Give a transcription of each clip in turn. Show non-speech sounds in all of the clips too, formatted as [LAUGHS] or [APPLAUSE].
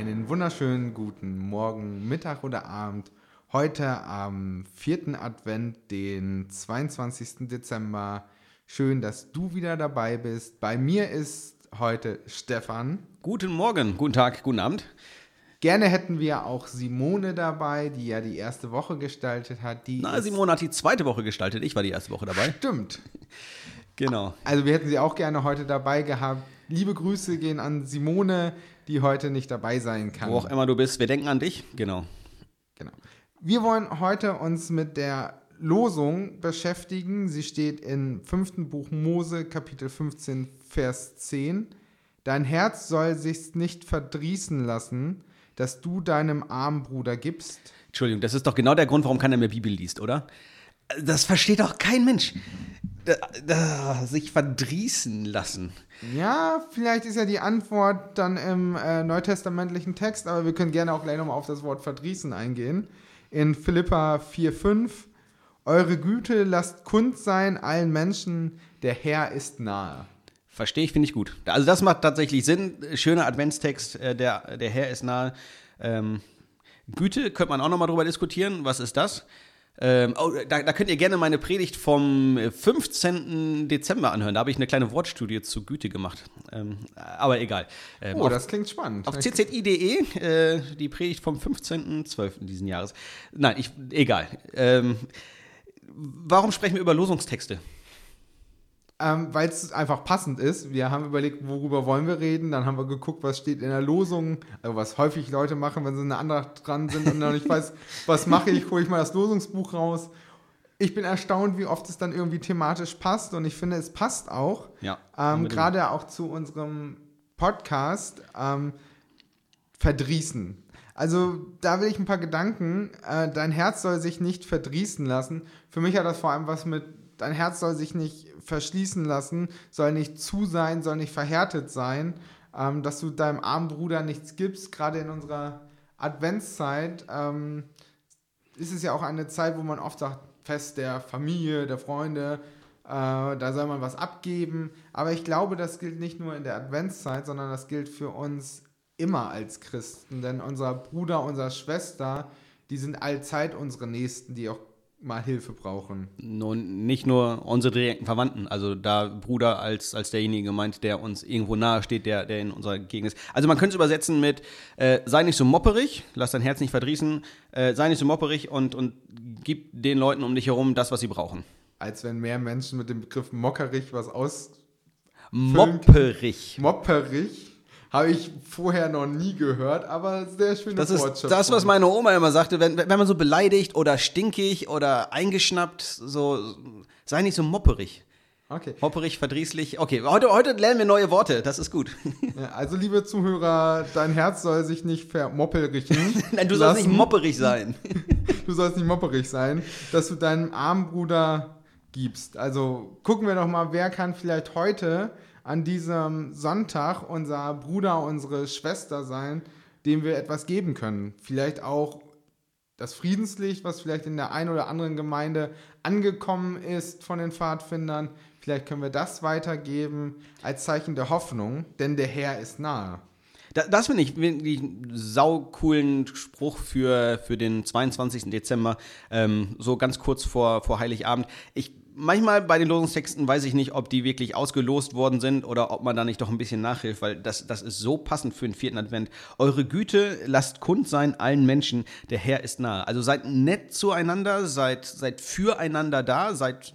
einen wunderschönen guten Morgen, Mittag oder Abend. Heute am vierten Advent, den 22. Dezember. Schön, dass du wieder dabei bist. Bei mir ist heute Stefan. Guten Morgen, guten Tag, guten Abend. Gerne hätten wir auch Simone dabei, die ja die erste Woche gestaltet hat. Die Na, Simone hat die zweite Woche gestaltet. Ich war die erste Woche dabei. Stimmt. Genau. Also wir hätten sie auch gerne heute dabei gehabt. Liebe Grüße gehen an Simone, die heute nicht dabei sein kann. Wo auch immer du bist, wir denken an dich. Genau. Genau. Wir wollen heute uns mit der Losung beschäftigen. Sie steht im fünften Buch Mose, Kapitel 15, Vers 10. Dein Herz soll sich nicht verdrießen lassen, dass du deinem armen Bruder gibst. Entschuldigung, das ist doch genau der Grund, warum keiner mehr Bibel liest, oder? Das versteht doch kein Mensch. Sich verdrießen lassen. Ja, vielleicht ist ja die Antwort dann im äh, neutestamentlichen Text, aber wir können gerne auch gleich nochmal auf das Wort verdrießen eingehen. In Philippa 4,5 Eure Güte lasst kund sein allen Menschen, der Herr ist nahe. Verstehe ich, finde ich gut. Also das macht tatsächlich Sinn. Schöner Adventstext, äh, der, der Herr ist nahe. Ähm, Güte könnte man auch nochmal drüber diskutieren. Was ist das? Ähm, oh, da, da, könnt ihr gerne meine Predigt vom 15. Dezember anhören. Da habe ich eine kleine Wortstudie zu Güte gemacht. Ähm, aber egal. Ähm, oh, auf, das klingt spannend. Auf czi.de, äh, die Predigt vom 15.12. diesen Jahres. Nein, ich, egal. Ähm, warum sprechen wir über Losungstexte? Ähm, weil es einfach passend ist. Wir haben überlegt, worüber wollen wir reden. Dann haben wir geguckt, was steht in der Losung. Also was häufig Leute machen, wenn sie eine andere dran sind und dann nicht weiß, [LAUGHS] was mache ich, hole ich mal das Losungsbuch raus. Ich bin erstaunt, wie oft es dann irgendwie thematisch passt und ich finde, es passt auch. Ja. Ähm, Gerade auch zu unserem Podcast ähm, Verdrießen. Also da will ich ein paar Gedanken. Äh, dein Herz soll sich nicht verdrießen lassen. Für mich hat das vor allem was mit dein Herz soll sich nicht verschließen lassen, soll nicht zu sein, soll nicht verhärtet sein, ähm, dass du deinem armen Bruder nichts gibst, gerade in unserer Adventszeit ähm, ist es ja auch eine Zeit, wo man oft sagt, Fest der Familie, der Freunde, äh, da soll man was abgeben. Aber ich glaube, das gilt nicht nur in der Adventszeit, sondern das gilt für uns immer als Christen. Denn unser Bruder, unsere Schwester, die sind allzeit unsere Nächsten, die auch mal Hilfe brauchen. Nun, nicht nur unsere direkten Verwandten, also da Bruder als, als derjenige gemeint, der uns irgendwo nahe steht, der, der in unserer Gegend ist. Also man könnte es übersetzen mit, äh, sei nicht so mopperig, lass dein Herz nicht verdrießen, äh, sei nicht so mopperig und, und gib den Leuten um dich herum das, was sie brauchen. Als wenn mehr Menschen mit dem Begriff mockerig was aus... Mopperig. Mopperig habe ich vorher noch nie gehört, aber sehr schöne Das ist das, was meine Oma immer sagte, wenn, wenn man so beleidigt oder stinkig oder eingeschnappt, so sei nicht so mopperig. Okay. Mopperig, verdrießlich. Okay, heute, heute lernen wir neue Worte, das ist gut. Ja, also, liebe Zuhörer, dein Herz soll sich nicht vermopperigen. [LAUGHS] Nein, du sollst nicht mopperig sein. [LAUGHS] du sollst nicht mopperig sein, dass du deinem armen Bruder gibst. Also gucken wir doch mal, wer kann vielleicht heute an diesem Sonntag unser Bruder, unsere Schwester sein, dem wir etwas geben können. Vielleicht auch das Friedenslicht, was vielleicht in der einen oder anderen Gemeinde angekommen ist von den Pfadfindern. Vielleicht können wir das weitergeben als Zeichen der Hoffnung, denn der Herr ist nahe. Das, finde ich wirklich einen saucoolen Spruch für, für den 22. Dezember, ähm, so ganz kurz vor, vor Heiligabend. Ich manchmal bei den Losungstexten weiß ich nicht, ob die wirklich ausgelost worden sind oder ob man da nicht doch ein bisschen nachhilft, weil das, das ist so passend für den vierten Advent. Eure Güte lasst kund sein allen Menschen, der Herr ist nahe. Also seid nett zueinander, seid, seid füreinander da, seid,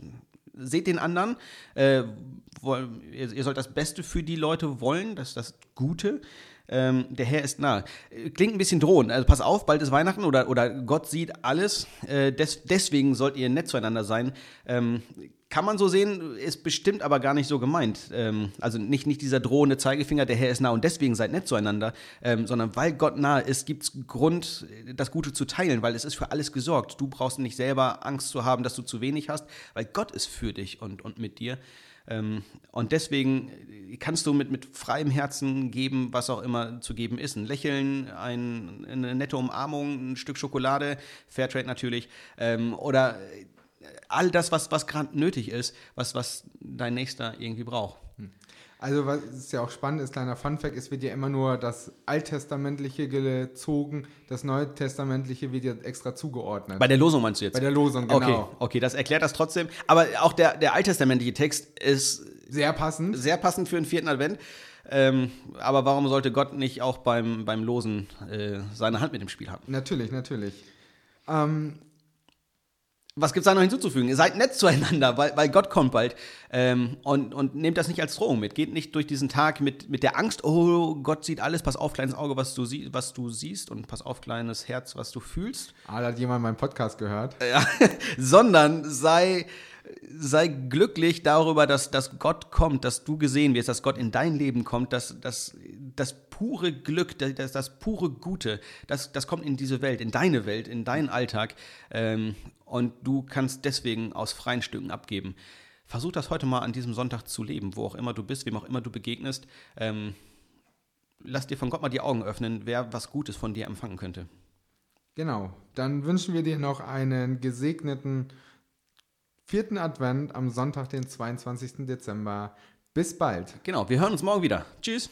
seht den anderen. Äh, ihr, ihr sollt das Beste für die Leute wollen, das ist das Gute. Ähm, der Herr ist nah. Klingt ein bisschen drohend. Also pass auf, bald ist Weihnachten oder, oder Gott sieht alles. Äh, des, deswegen sollt ihr nett zueinander sein. Ähm, kann man so sehen, ist bestimmt aber gar nicht so gemeint. Ähm, also nicht, nicht dieser drohende Zeigefinger, der Herr ist nah und deswegen seid nett zueinander, ähm, sondern weil Gott nahe ist, gibt es Grund, das Gute zu teilen, weil es ist für alles gesorgt. Du brauchst nicht selber Angst zu haben, dass du zu wenig hast, weil Gott ist für dich und, und mit dir. Ähm, und deswegen kannst du mit, mit freiem Herzen geben, was auch immer zu geben ist. Ein Lächeln, ein, eine nette Umarmung, ein Stück Schokolade, Fairtrade natürlich, ähm, oder all das, was, was gerade nötig ist, was, was dein Nächster irgendwie braucht. Also, was ist ja auch spannend ist, kleiner Funfact, es wird ja immer nur das Alttestamentliche gezogen, das Neutestamentliche wird ja extra zugeordnet. Bei der Losung meinst du jetzt? Bei der Losung, genau. Okay, okay, das erklärt das trotzdem. Aber auch der, der alttestamentliche Text ist Sehr passend. sehr passend für den vierten Advent. Ähm, aber warum sollte Gott nicht auch beim, beim Losen äh, seine Hand mit dem Spiel haben? Natürlich, natürlich. Ähm, Was gibt's da noch hinzuzufügen? Seid nett zueinander, weil, weil Gott kommt bald. Ähm, und, und nehmt das nicht als Drohung mit. Geht nicht durch diesen Tag mit, mit der Angst, oh, Gott sieht alles, pass auf, kleines Auge, was du, sie was du siehst und pass auf, kleines Herz, was du fühlst. ah, da hat jemand meinen Podcast gehört. Ja, [LAUGHS] sondern sei, sei glücklich darüber, dass, dass Gott kommt, dass du gesehen wirst, dass Gott in dein Leben kommt, dass, dass das pure Glück, das, das pure Gute, das, das kommt in diese Welt, in deine Welt, in deinen Alltag ähm, und du kannst deswegen aus freien Stücken abgeben. Versuch das heute mal an diesem Sonntag zu leben, wo auch immer du bist, wem auch immer du begegnest. Ähm, lass dir von Gott mal die Augen öffnen, wer was Gutes von dir empfangen könnte. Genau. Dann wünschen wir dir noch einen gesegneten vierten Advent am Sonntag, den 22. Dezember. Bis bald. Genau, wir hören uns morgen wieder. Tschüss.